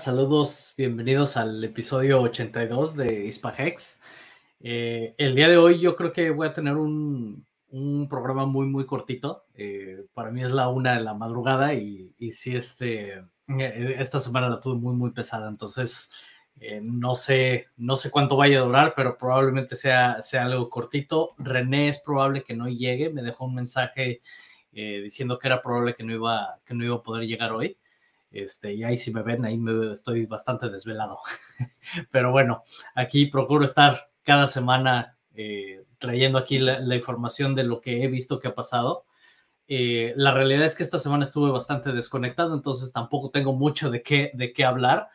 Saludos, bienvenidos al episodio 82 de Hispahex. Eh, el día de hoy yo creo que voy a tener un, un programa muy, muy cortito. Eh, para mí es la una de la madrugada y, y sí, este, eh, esta semana la tuve muy, muy pesada, entonces eh, no, sé, no sé cuánto vaya a durar, pero probablemente sea, sea algo cortito. René es probable que no llegue, me dejó un mensaje diciendo que era probable que no, iba, que no iba a poder llegar hoy. Este, y ahí si me ven, ahí me, estoy bastante desvelado. Pero bueno, aquí procuro estar cada semana eh, trayendo aquí la, información de lo que he visto que ha pasado. Eh, la realidad es que esta semana estuve bastante desconectado, entonces tampoco tengo mucho de qué, de qué hablar.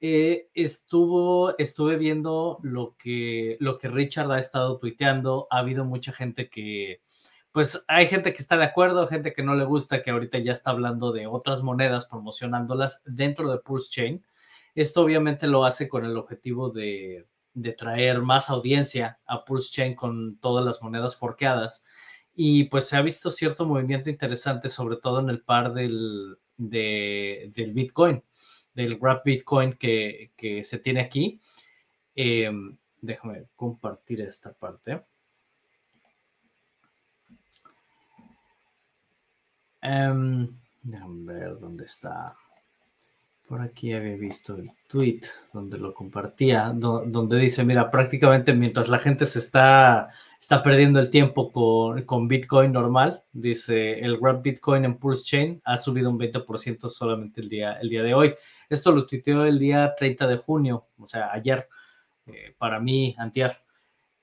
Eh, estuvo, estuve viendo lo que, lo que Richard ha estado tuiteando. Ha habido mucha gente que, pues hay gente que está de acuerdo, gente que no le gusta, que ahorita ya está hablando de otras monedas, promocionándolas dentro de Pulse Chain. Esto obviamente lo hace con el objetivo de, traer más audiencia a Pulse Chain con todas las monedas forqueadas. Y pues se ha visto cierto movimiento interesante, sobre todo en el par del, Bitcoin, del Grab Bitcoin que, se tiene aquí. Em, déjame compartir esta parte. Um, déjame ver dónde está. Por aquí había visto el tweet donde lo compartía, donde dice, mira, prácticamente mientras la gente se está, está perdiendo el tiempo con, con Bitcoin normal, dice, el Grab Bitcoin en Pulse Chain ha subido un 20% solamente el día, el día de hoy. Esto lo tuiteó el día 30 de junio, o sea, ayer, eh, para mí, antier.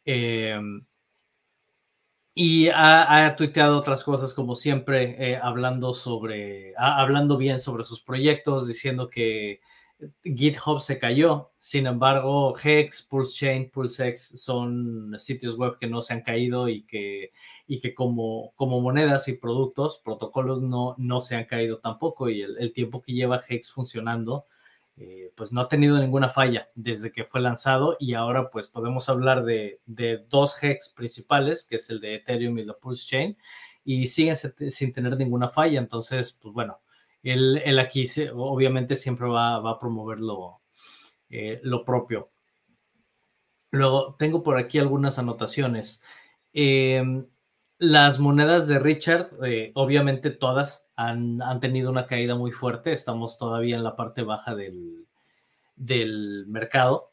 Eh, y ha, tuiteado otras cosas, como siempre, eh, hablando sobre, hablando bien sobre sus proyectos, diciendo que GitHub se cayó. Sin embargo, Hex, PulseChain, PulseX son sitios web que no se han caído y que, y que como, como monedas y productos, protocolos no, no se han caído tampoco. Y el, el tiempo que lleva Hex funcionando eh, pues no ha tenido ninguna falla desde que fue lanzado y ahora pues podemos hablar de, dos hex principales, que es el de Ethereum y la Pulse Chain, y siguen sin tener ninguna falla. Entonces, pues bueno, él, aquí obviamente siempre va, a promover lo, eh, lo, propio. Luego, tengo por aquí algunas anotaciones. Em, las monedas de Richard, eh, obviamente todas han, tenido una caída muy fuerte. Estamos todavía en la parte baja del, del mercado.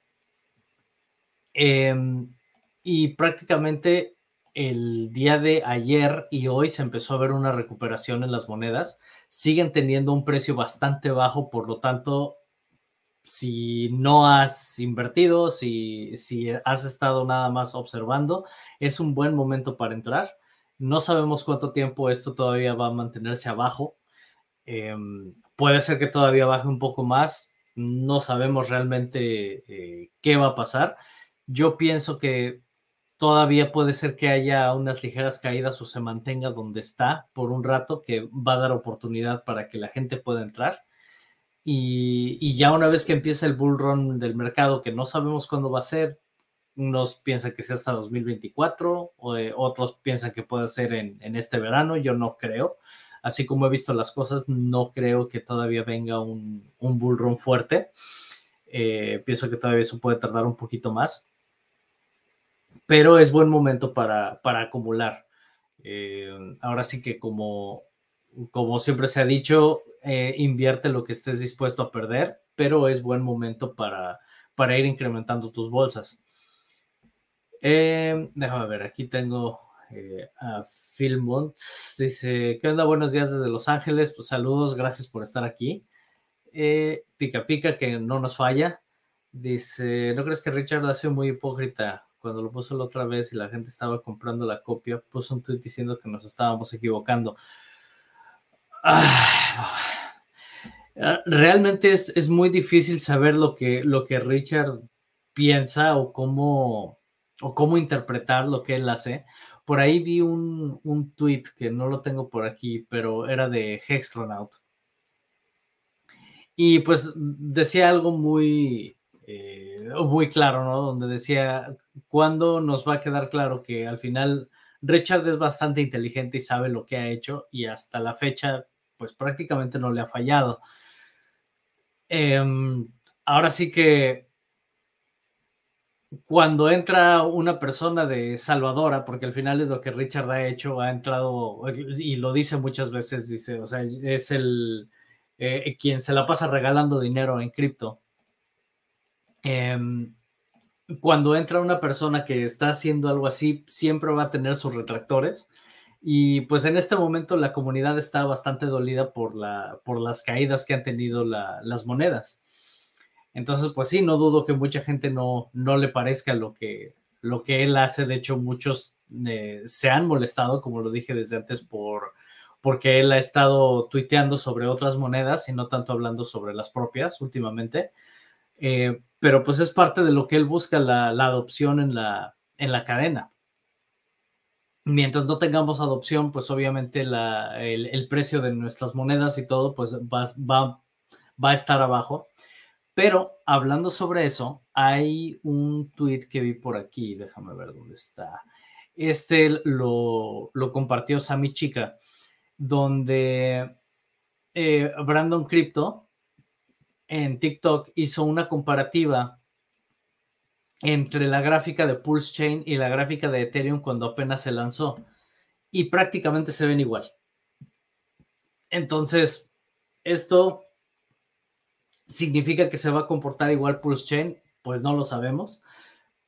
Em, y prácticamente el día de ayer y hoy se empezó a ver una recuperación en las monedas. Siguen teniendo un precio bastante bajo, por lo tanto, si no has invertido, si, si has estado nada más observando, es un buen momento para entrar. No sabemos cuánto tiempo esto todavía va a mantenerse abajo. Em, puede ser que todavía baje un poco más. No sabemos realmente eh, qué va a pasar. Yo pienso que todavía puede ser que haya unas ligeras caídas o se mantenga donde está por un rato, que va a dar oportunidad para que la gente pueda entrar. Y, y ya una vez que empiece el bull run del mercado, que no sabemos cuándo va a ser, unos piensan que sea hasta 2024, o, eh, otros piensan que puede ser en, este verano, yo no creo. Así como he visto las cosas, no creo que todavía venga un, un bull run fuerte. Eh, pienso que todavía eso puede tardar un poquito más. Pero es buen momento para, acumular. Eh, ahora sí que como, como siempre se ha dicho, invierte lo que estés dispuesto a perder, pero es buen momento para, para ir incrementando tus bolsas. Eh, déjame ver, aquí tengo eh, a Phil Mont. Dice, ¿qué onda? Buenos días desde Los Ángeles. Pues saludos, gracias por estar aquí. Eh, pica pica, que no nos falla. Dice, ¿no crees que Richard ha sido muy hipócrita? Cuando lo puso la otra vez y la gente estaba comprando la copia, puso un tweet diciendo que nos estábamos equivocando. realmente es, es, muy difícil saber lo que, lo que Richard piensa o cómo, o cómo interpretar lo que él hace. Por ahí vi un, un tweet que no lo tengo por aquí, pero era de Hextronaut. Y pues decía algo muy, eh, muy claro, ¿no? Donde decía, ¿cuándo nos va a quedar claro que al final Richard es bastante inteligente y sabe lo que ha hecho y hasta la fecha, pues prácticamente no le ha fallado? Em, ahora sí que cuando entra una persona de salvadora, porque al final es lo que Richard ha hecho, ha entrado, y lo dice muchas veces, dice, o sea, es el eh, quien se la pasa regalando dinero en cripto. Em, cuando entra una persona que está haciendo algo así, siempre va a tener sus retractores. Y pues en este momento la comunidad está bastante dolida por, la, por las caídas que han tenido las monedas. Entonces, pues sí, no dudo que mucha gente no, no le parezca lo que, lo que él hace. De hecho, muchos eh, se han molestado, como lo dije desde antes, por, porque él ha estado tuiteando sobre otras monedas y no tanto hablando sobre las propias últimamente. Eh, pero pues es parte de lo que él busca, la, adopción en la, en la cadena. Mientras no tengamos adopción, pues obviamente el, precio de nuestras monedas y todo, pues va, va, va a estar abajo. Pero hablando sobre eso, hay un tweet que vi por aquí, déjame ver dónde está. Este lo, compartió Sammy Chica, donde eh, Brandon Crypto en TikTok hizo una comparativa entre la gráfica de Pulse Chain y la gráfica de Ethereum cuando apenas se lanzó. Y prácticamente se ven igual. Entonces, esto ¿Significa que se va a comportar igual Pulse Chain? Pues no lo sabemos,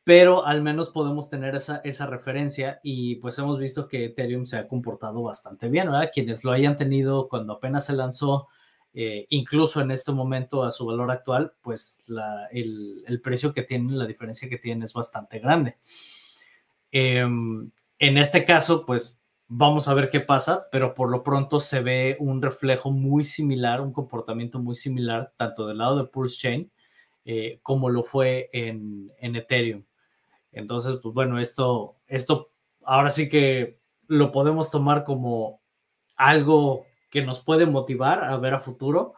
pero al menos podemos tener esa, esa referencia y pues hemos visto que Ethereum se ha comportado bastante bien, ¿verdad? Quienes lo hayan tenido cuando apenas se lanzó, eh, incluso en este momento a su valor actual, pues el, precio que tiene, la diferencia que tiene es bastante grande. Em, en este caso, pues Vamos a ver qué pasa, pero por lo pronto se ve un reflejo muy similar, un comportamiento muy similar, tanto del lado de Pulse Chain eh, como lo fue en, Ethereum. Entonces, pues bueno, esto, esto ahora sí que lo podemos tomar como algo que nos puede motivar a ver a futuro,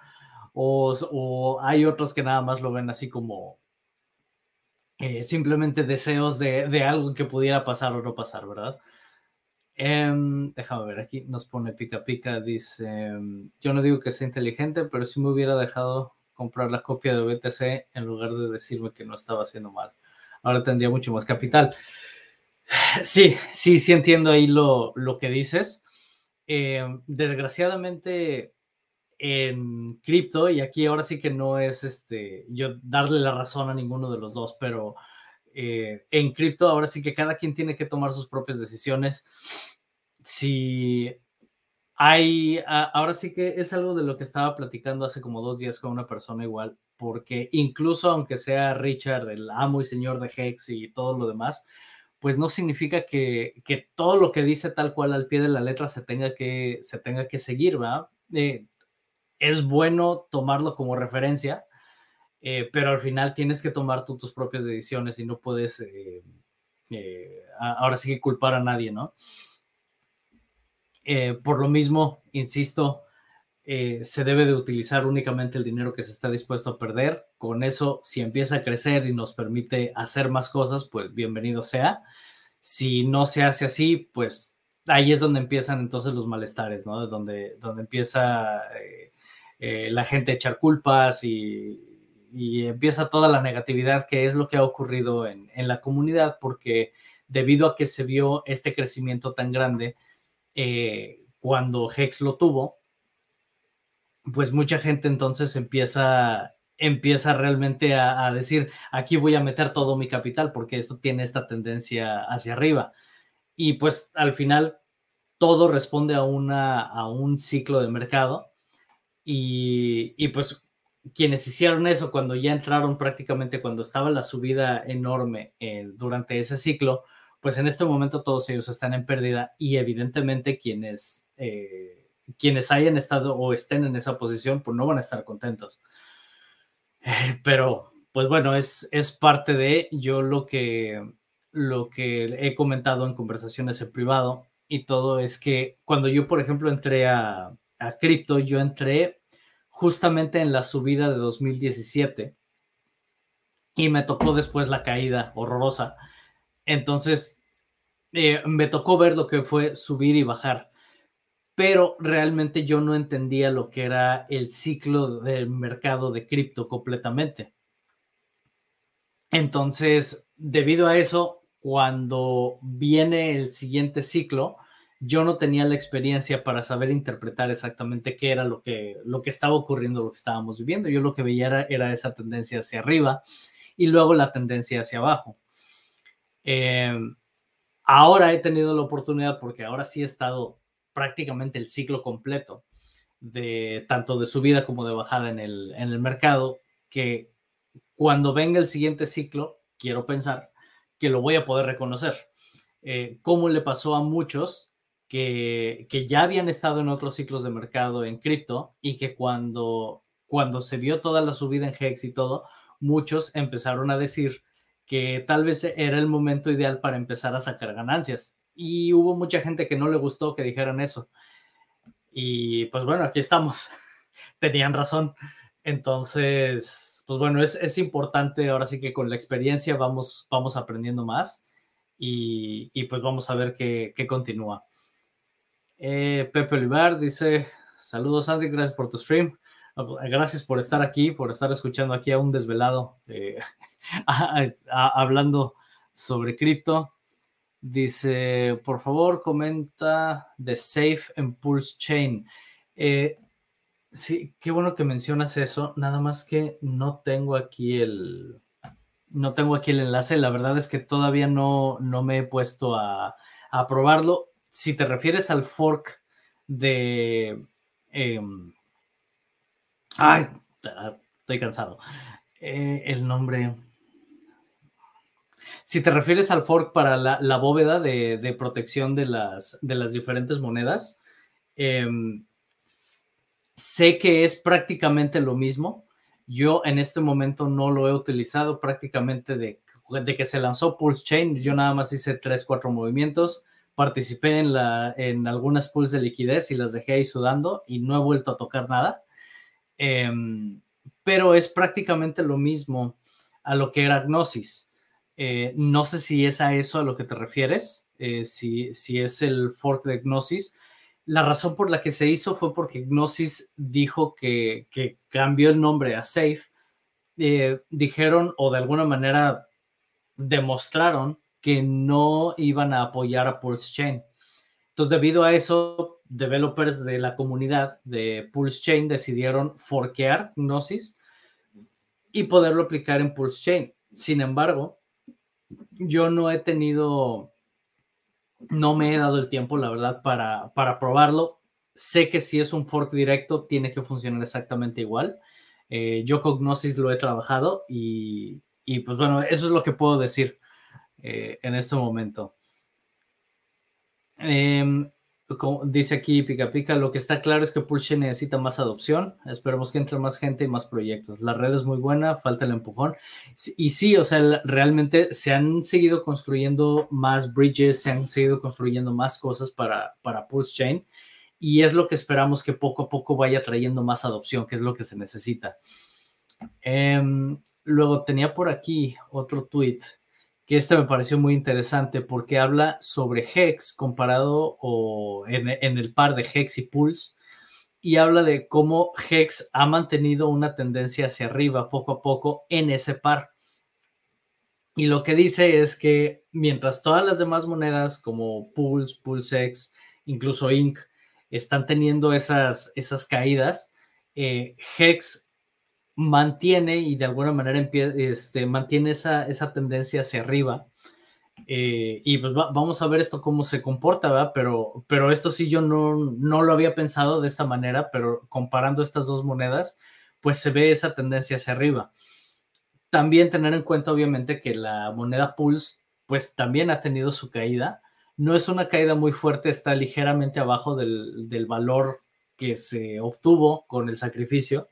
o, hay otros que nada más lo ven así como eh, simplemente deseos de, de algo que pudiera pasar o no pasar, ¿verdad? Em, déjame ver, aquí nos pone pica pica, dice, em, yo no digo que sea inteligente, pero si me hubiera dejado comprar la copia de BTC en lugar de decirme que no estaba haciendo mal. Ahora tendría mucho más capital. Sí, sí, sí entiendo ahí lo, lo que dices. Em, desgraciadamente en cripto, y aquí ahora sí que no es este, yo darle la razón a ninguno de los dos, pero eh, en cripto ahora sí que cada quien tiene que tomar sus propias decisiones. Si hay, ahora sí que es algo de lo que estaba platicando hace como dos días con una persona igual, porque incluso aunque sea Richard, el amo y señor de Hex y todo lo demás, pues no significa que, que, todo lo que dice tal cual al pie de la letra se tenga que, se tenga que seguir, ¿verdad? Eh, es bueno tomarlo como referencia, eh, pero al final tienes que tomar tú tus propias decisiones y no puedes, eh, eh, ahora sí que culpar a nadie, ¿no? por lo mismo, insisto, se debe de utilizar únicamente el dinero que se está dispuesto a perder. Con eso, si empieza a crecer y nos permite hacer más cosas, pues bienvenido sea. Si no se hace así, pues ahí es donde empiezan entonces los malestares, ¿no? Donde, donde empieza la gente a echar culpas y, y empieza toda la negatividad que es lo que ha ocurrido en, la comunidad, porque debido a que se vio este crecimiento tan grande eh, cuando Hex lo tuvo, pues mucha gente entonces empieza, empieza realmente a, decir, aquí voy a meter todo mi capital porque esto tiene esta tendencia hacia arriba. Y pues al final todo responde a, una, a un ciclo de mercado. Y, y pues quienes hicieron eso cuando ya entraron prácticamente cuando estaba la subida enorme eh, durante ese ciclo, pues en este momento todos ellos están en pérdida y evidentemente quienes, eh, quienes hayan estado o estén en esa posición, pues no van a estar contentos. Eh, pero, pues bueno, es, es parte de yo lo que, lo que he comentado en conversaciones en privado y todo es que cuando yo, por ejemplo, entré a, a cripto, yo entré justamente en la subida de 2017 y me tocó después la caída horrorosa. Entonces, eh, me tocó ver lo que fue subir y bajar. pero realmente yo no entendía lo que era el ciclo del mercado de cripto completamente. Entonces, debido a eso, cuando viene el siguiente ciclo, yo no tenía la experiencia para saber interpretar exactamente qué era lo que, lo que estaba ocurriendo, lo que estábamos viviendo. Yo lo que veía era, esa tendencia hacia arriba y luego la tendencia hacia abajo. Em, ahora he tenido la oportunidad, porque ahora sí he estado prácticamente el ciclo completo de tanto de subida como de bajada en el, en el mercado, que cuando venga el siguiente ciclo, quiero pensar que lo voy a poder reconocer. Eh, como le pasó a muchos que, ya habían estado en otros ciclos de mercado en cripto y que cuando, cuando se vio toda la subida en Hex y todo, muchos empezaron a decir que tal vez era el momento ideal para empezar a sacar ganancias. Y hubo mucha gente que no le gustó que dijeran eso. Y pues bueno, aquí estamos. Tenían razón. Entonces, pues bueno, es, es, importante ahora sí que con la experiencia vamos, vamos aprendiendo más y, y pues vamos a ver qué, qué continúa. Eh, Pepe Olivar dice, saludos Andy, gracias por tu stream. Gracias por estar aquí, por estar escuchando aquí a un desvelado eh, hablando sobre cripto. Dice, por favor, comenta de Safe en Pulse Chain. Eh, sí, qué bueno que mencionas eso. Nada más que no tengo aquí el, no tengo aquí el enlace. La verdad es que todavía no, no me he puesto a, a probarlo. Si te refieres al fork de em, Ay, estoy cansado. Eh, el nombre. Si te refieres al fork para la, bóveda de, protección de las, de las diferentes monedas, em, sé que es prácticamente lo mismo. Yo en este momento no lo he utilizado prácticamente de, de que se lanzó Pulse Chain. Yo nada más hice tres, cuatro movimientos. Participé en, la, en algunas pools de liquidez y las dejé ahí sudando y no he vuelto a tocar nada. Em, pero es prácticamente lo mismo a lo que era Gnosis. Eh, no sé si es a eso a lo que te refieres, eh, si, si es el fork de Gnosis. La razón por la que se hizo fue porque Gnosis dijo que, que cambió el nombre a Safe. Eh, dijeron o de alguna manera demostraron que no iban a apoyar a Pulse Chain. Entonces, debido a eso, developers de la comunidad de Pulse Chain decidieron forquear Gnosis y poderlo aplicar en Pulse Chain. Sin embargo, yo no he tenido, no me he dado el tiempo, la verdad, para, para probarlo. Sé que si es un fork directo, tiene que funcionar exactamente igual. Eh, yo con Gnosis lo he trabajado y, y, pues bueno, eso es lo que puedo decir eh, en este momento. Como dice aquí Pica Pica, lo que está claro es que Pulse necesita más adopción. Esperemos que entre más gente y más proyectos. La red es muy buena, falta el empujón. Y sí, o sea, realmente se han seguido construyendo más bridges, se han seguido construyendo más cosas para, para Pulse Chain. Y es lo que esperamos que poco a poco vaya trayendo más adopción, que es lo que se necesita. Em, luego tenía por aquí otro tweet que este me pareció muy interesante porque habla sobre Hex comparado o en, el par de Hex y Pulse y habla de cómo Hex ha mantenido una tendencia hacia arriba poco a poco en ese par. Y lo que dice es que mientras todas las demás monedas como Pulse, PulseX, incluso Inc., están teniendo esas, esas caídas, eh, Hex mantiene y de alguna manera este, mantiene esa, esa, tendencia hacia arriba. Eh, y pues vamos a ver esto cómo se comporta, ¿verdad? Pero, pero esto sí yo no, no lo había pensado de esta manera, pero comparando estas dos monedas, pues se ve esa tendencia hacia arriba. También tener en cuenta, obviamente, que la moneda Pulse, pues también ha tenido su caída. No es una caída muy fuerte, está ligeramente abajo del, del valor que se obtuvo con el sacrificio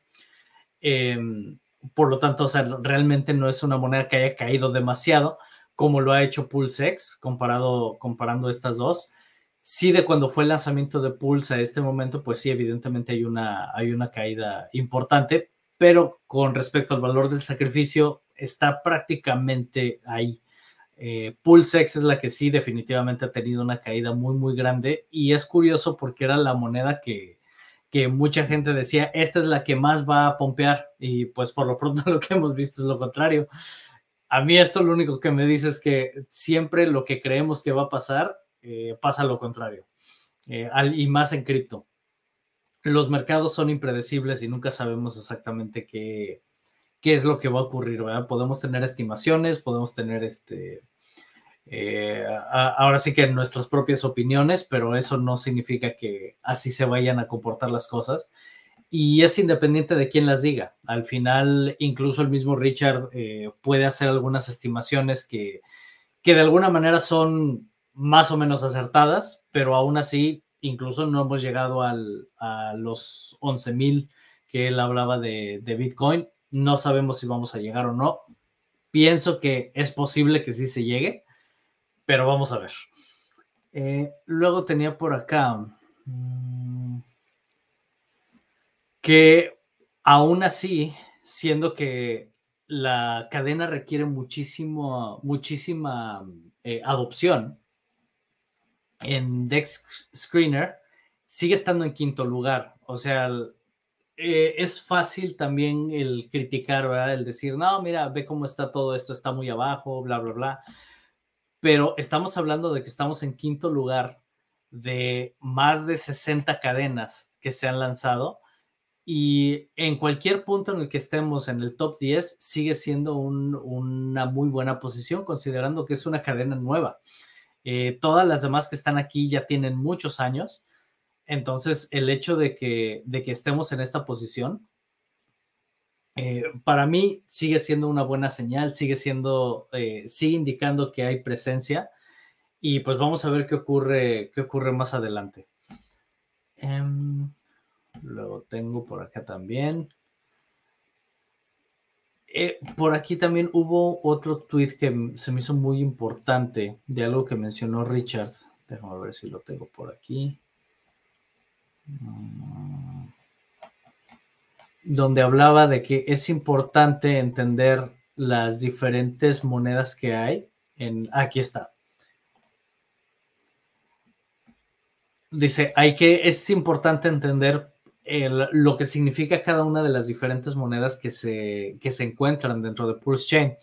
Em, por lo tanto, o sea, realmente no es una moneda que haya caído demasiado como lo ha hecho PulseX comparado, comparando estas dos. Sí, de cuando fue el lanzamiento de Pulse a este momento, pues sí, evidentemente hay una, hay una caída importante, pero con respecto al valor del sacrificio, está prácticamente ahí. Eh, PulseX es la que sí definitivamente ha tenido una caída muy, muy grande y es curioso porque era la moneda que, que mucha gente decía, esta es la que más va a pompear y pues por lo pronto lo que hemos visto es lo contrario. A mí esto lo único que me dice es que siempre lo que creemos que va a pasar eh, pasa lo contrario eh, y más en cripto. Los mercados son impredecibles y nunca sabemos exactamente qué, qué es lo que va a ocurrir, ¿verdad? Podemos tener estimaciones, podemos tener este, eh, ahora sí que nuestras propias opiniones, pero eso no significa que así se vayan a comportar las cosas. Y es independiente de quién las diga. Al final, incluso el mismo Richard eh, puede hacer algunas estimaciones que, que de alguna manera son más o menos acertadas, pero aún así, incluso no hemos llegado al, a los 11 mil que él hablaba de, de Bitcoin no sabemos si vamos a llegar o no. Pienso que es posible que sí se llegue, pero vamos a ver. Eh, luego tenía por acá mm, que aún así, siendo que la cadena requiere muchísimo, muchísima eh, adopción, en Dex Screener sigue estando en quinto lugar. O sea, eh, es fácil también el criticar, ¿verdad? El decir, no, mira, ve cómo está todo esto, está muy abajo, bla, bla, bla. Pero estamos hablando de que estamos en quinto lugar de más de 60 cadenas que se han lanzado y en cualquier punto en el que estemos en el top 10 sigue siendo una muy buena posición considerando que es una cadena nueva. Eh, todas las demás que están aquí ya tienen muchos años entonces, el hecho de que, de que estemos en esta posición, eh, para mí sigue siendo una buena señal, sigue siendo, eh, sigue indicando que hay presencia y pues vamos a ver qué ocurre, qué ocurre más adelante. Luego tengo por acá también. Eh, por aquí también hubo otro tweet que se me hizo muy importante de algo que mencionó Richard. Déjame ver si lo tengo por aquí. Donde hablaba de que es importante entender las diferentes monedas que hay. En, aquí está. Dice, hay que, es importante entender lo que significa cada una de las diferentes monedas que se, que se encuentran dentro de Pulse Chain.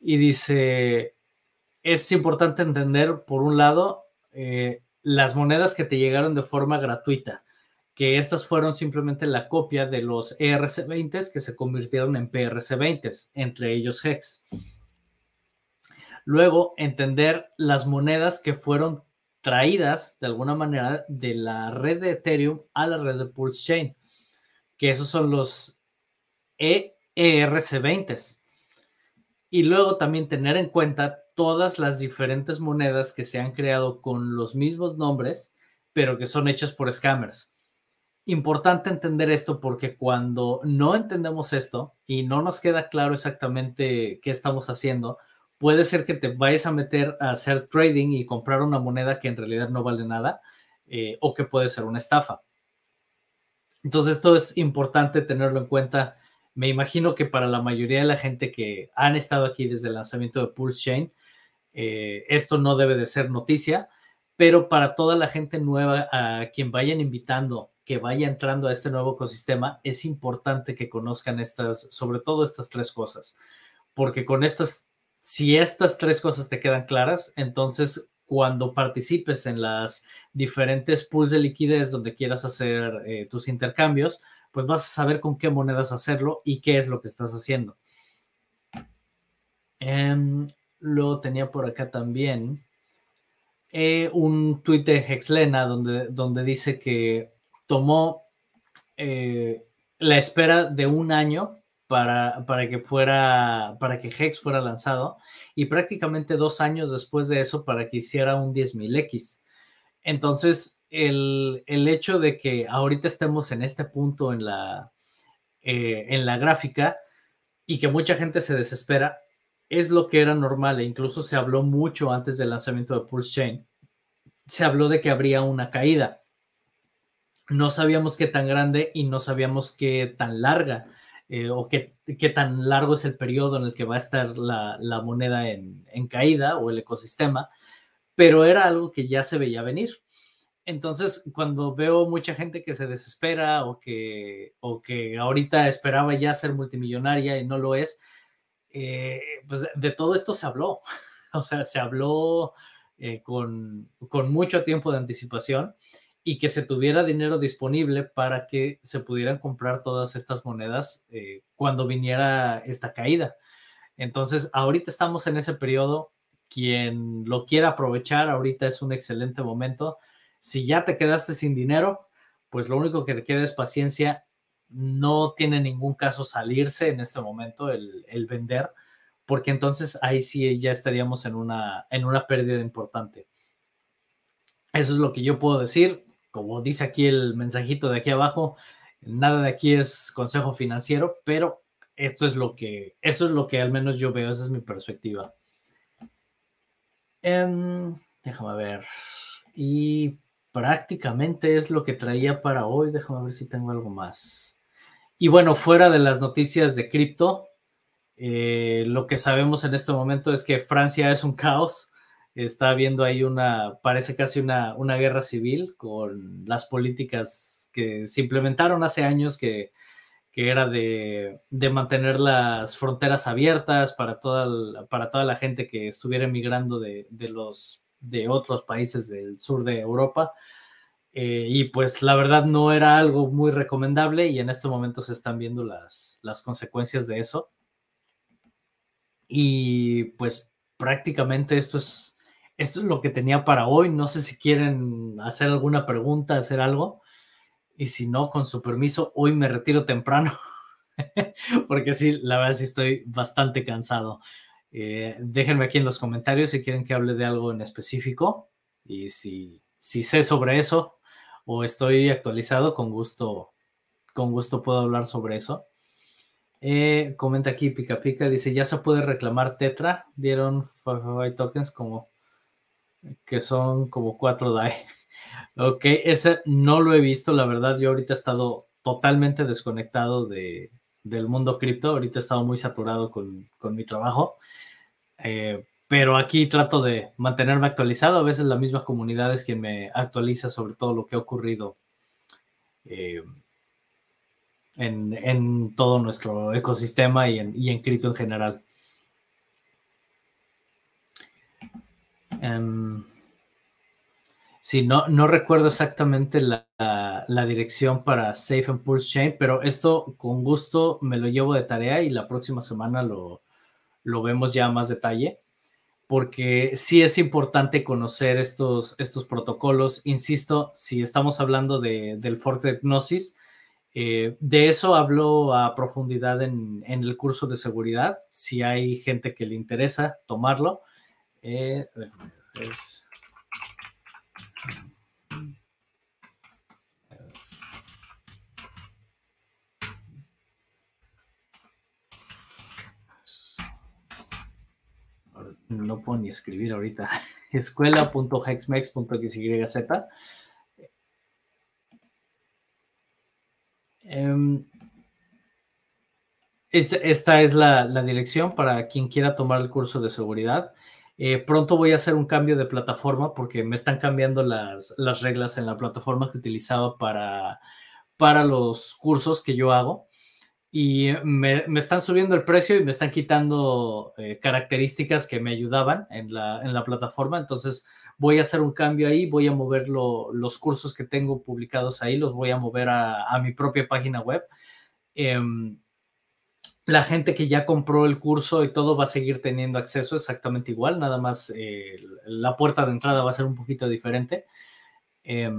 Y dice, es importante entender, por un lado, eh, las monedas que te llegaron de forma gratuita, que estas fueron simplemente la copia de los ERC20 que se convirtieron en PRC20, entre ellos HEX. Luego, entender las monedas que fueron traídas de alguna manera de la red de Ethereum a la red de Pulse Chain, que esos son los ERC20. Y luego también tener en cuenta todas las diferentes monedas que se han creado con los mismos nombres, pero que son hechas por scammers. Importante entender esto porque cuando no entendemos esto y no nos queda claro exactamente qué estamos haciendo, puede ser que te vayas a meter a hacer trading y comprar una moneda que en realidad no vale nada eh, o que puede ser una estafa. Entonces esto es importante tenerlo en cuenta. Me imagino que para la mayoría de la gente que han estado aquí desde el lanzamiento de Pulse Chain, eh, esto no debe de ser noticia, pero para toda la gente nueva a quien vayan invitando, que vaya entrando a este nuevo ecosistema, es importante que conozcan estas, sobre todo estas tres cosas, porque con estas, si estas tres cosas te quedan claras, entonces cuando participes en las diferentes pools de liquidez donde quieras hacer eh, tus intercambios, pues vas a saber con qué monedas hacerlo y qué es lo que estás haciendo. Luego tenía por acá también eh, un tuit de Hexlena donde, donde dice que tomó eh, la espera de un año para, para, que fuera, para que Hex fuera lanzado y prácticamente dos años después de eso para que hiciera un 10.000X. Entonces, el, hecho de que ahorita estemos en este punto en la, eh, en la gráfica y que mucha gente se desespera, es lo que era normal e incluso se habló mucho antes del lanzamiento de Pulse Chain. Se habló de que habría una caída. No sabíamos qué tan grande y no sabíamos qué tan larga. eh, o qué, qué, tan largo es el periodo en el que va a estar la, la moneda en, en, caída o el ecosistema, pero era algo que ya se veía venir. Entonces, cuando veo mucha gente que se desespera o que, o que ahorita esperaba ya ser multimillonaria y no lo es, eh, pues de todo esto se habló. o sea, se habló eh, con, con mucho tiempo de anticipación y que se tuviera dinero disponible para que se pudieran comprar todas estas monedas eh, cuando viniera esta caída. Entonces, ahorita estamos en ese periodo. Quien lo quiera aprovechar, ahorita es un excelente momento. Si ya te quedaste sin dinero, pues lo único que te queda es paciencia. No tiene ningún caso salirse en este momento, el, el vender, porque entonces ahí sí ya estaríamos en una, en una pérdida importante. Eso es lo que yo puedo decir como dice aquí el mensajito de aquí abajo, nada de aquí es consejo financiero, pero esto es lo que, eso es lo que al menos yo veo, esa es mi perspectiva. Um, déjame ver. Y prácticamente es lo que traía para hoy. Déjame ver si tengo algo más. Y bueno, fuera de las noticias de cripto, eh, lo que sabemos en este momento es que Francia es un caos está habiendo ahí una, parece casi una, una guerra civil con las políticas que se implementaron hace años que, que era de, de, mantener las fronteras abiertas para toda, para toda la gente que estuviera emigrando de, de, los, de otros países del sur de Europa. Eh, y pues la verdad no era algo muy recomendable y en este momento se están viendo las, las consecuencias de eso. Y pues prácticamente esto es esto es lo que tenía para hoy. No sé si quieren hacer alguna pregunta, hacer algo. Y si no, con su permiso, hoy me retiro temprano. Porque sí, la verdad sí estoy bastante cansado. Eh, déjenme aquí en los comentarios si quieren que hable de algo en específico. Y si, si sé sobre eso o estoy actualizado, con gusto, con gusto puedo hablar sobre eso. Eh, comenta aquí Pica Pica, dice, ya se puede reclamar Tetra, dieron tokens como que son como cuatro DAI. Ok, ese no lo he visto, la verdad, yo ahorita he estado totalmente desconectado de, del mundo cripto, ahorita he estado muy saturado con, con mi trabajo, eh, pero aquí trato de mantenerme actualizado, a veces la misma comunidad es quien me actualiza sobre todo lo que ha ocurrido eh, en, en, todo nuestro ecosistema y en, y en cripto en general. Um, sí, no, no recuerdo exactamente la, dirección para Safe and Pulse Chain, pero esto con gusto me lo llevo de tarea y la próxima semana lo, lo vemos ya más detalle, porque sí es importante conocer estos, estos protocolos. Insisto, si estamos hablando de, del fork de Gnosis, eh, de eso hablo a profundidad en, en, el curso de seguridad. Si hay gente que le interesa tomarlo, eh, es, no puedo ni escribir ahorita. escuela.hexmex.xyz. Eh, esta es la, la, dirección para quien quiera tomar el curso de seguridad. Eh, pronto voy a hacer un cambio de plataforma porque me están cambiando las, las reglas en la plataforma que utilizaba para, los cursos que yo hago. Y me, están subiendo el precio y me están quitando eh, características que me ayudaban en la, plataforma. Entonces voy a hacer un cambio ahí, voy a mover lo, los cursos que tengo publicados ahí, los voy a mover a, mi propia página web. Eh, la gente que ya compró el curso y todo va a seguir teniendo acceso exactamente igual, nada más eh, la puerta de entrada va a ser un poquito diferente. Eh,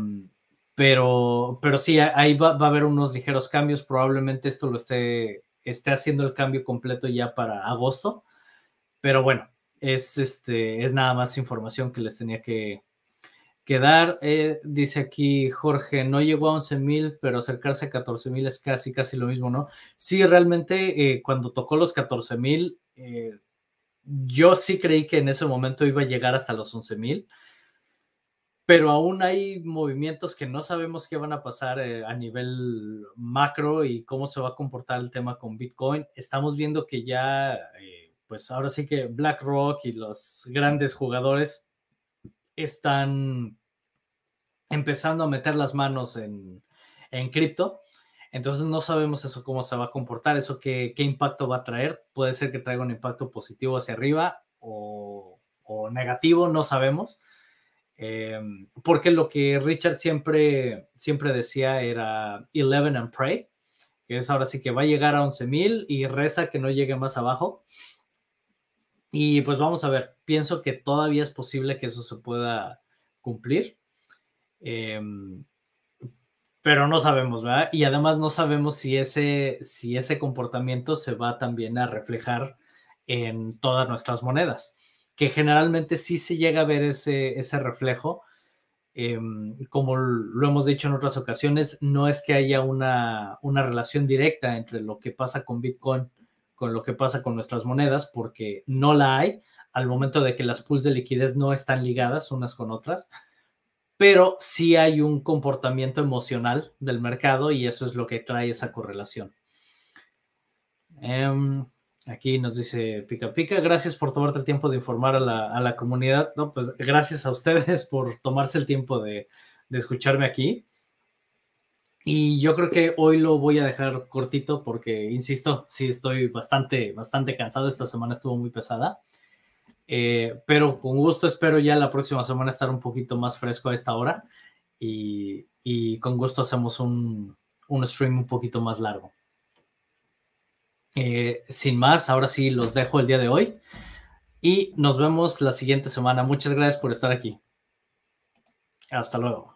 pero, pero sí, ahí va, va, a haber unos ligeros cambios. Probablemente esto lo esté, esté haciendo el cambio completo ya para agosto. Pero bueno, es, este, es nada más información que les tenía que, Quedar, eh, dice aquí Jorge, no llegó a 11 mil, pero acercarse a 14 mil es casi, casi lo mismo, ¿no? Sí, realmente eh, cuando tocó los 14 mil, eh, yo sí creí que en ese momento iba a llegar hasta los 11 mil, pero aún hay movimientos que no sabemos qué van a pasar a nivel macro y cómo se va a comportar el tema con Bitcoin. Estamos viendo que ya, pues ahora sí que BlackRock y los grandes jugadores están empezando a meter las manos en, en cripto. Entonces no sabemos eso cómo se va a comportar, eso qué, qué, impacto va a traer. Puede ser que traiga un impacto positivo hacia arriba o, o negativo, no sabemos. Eh, porque lo que Richard siempre, siempre decía era 11 and pray, que es ahora sí que va a llegar a 11.000 y reza que no llegue más abajo. Y pues vamos a ver, pienso que todavía es posible que eso se pueda cumplir. Eh, pero no sabemos, ¿verdad? Y además no sabemos si ese, si ese comportamiento se va también a reflejar en todas nuestras monedas que generalmente sí se llega a ver ese, ese reflejo. Em, como lo hemos dicho en otras ocasiones, no es que haya una, una relación directa entre lo que pasa con Bitcoin con lo que pasa con nuestras monedas, porque no la hay al momento de que las pools de liquidez no están ligadas unas con otras, pero sí hay un comportamiento emocional del mercado y eso es lo que trae esa correlación. Em, Aquí nos dice Pica Pica, gracias por tomarte el tiempo de informar a la, comunidad. No, pues gracias a ustedes por tomarse el tiempo de, escucharme aquí. Y yo creo que hoy lo voy a dejar cortito porque, insisto, sí estoy bastante, bastante cansado. Esta semana estuvo muy pesada. Eh, pero con gusto espero ya la próxima semana estar un poquito más fresco a esta hora. Y, con gusto hacemos un, un stream un poquito más largo. Eh, sin más, ahora sí los dejo el día de hoy y nos vemos la siguiente semana. Muchas gracias por estar aquí. Hasta luego.